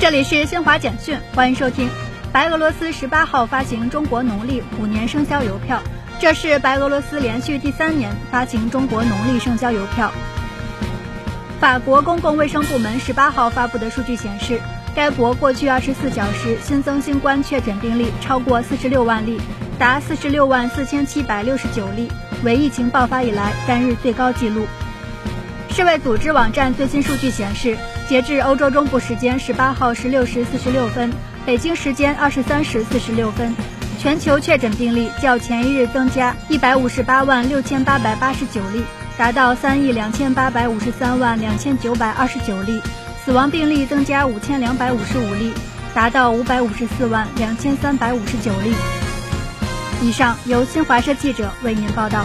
这里是新华简讯，欢迎收听。白俄罗斯十八号发行中国农历虎年生肖邮票，这是白俄罗斯连续第三年发行中国农历生肖邮票。法国公共卫生部门十八号发布的数据显示，该国过去二十四小时新增新冠确诊病例超过四十六万例，达四十六万四千七百六十九例，为疫情爆发以来单日最高纪录。世卫组织网站最新数据显示，截至欧洲中部时间十八号十六时四十六分，北京时间二十三时四十六分，全球确诊病例较前一日增加一百五十八万六千八百八十九例，达到三亿两千八百五十三万两千九百二十九例；死亡病例增加五千两百五十五例，达到五百五十四万两千三百五十九例。以上由新华社记者为您报道。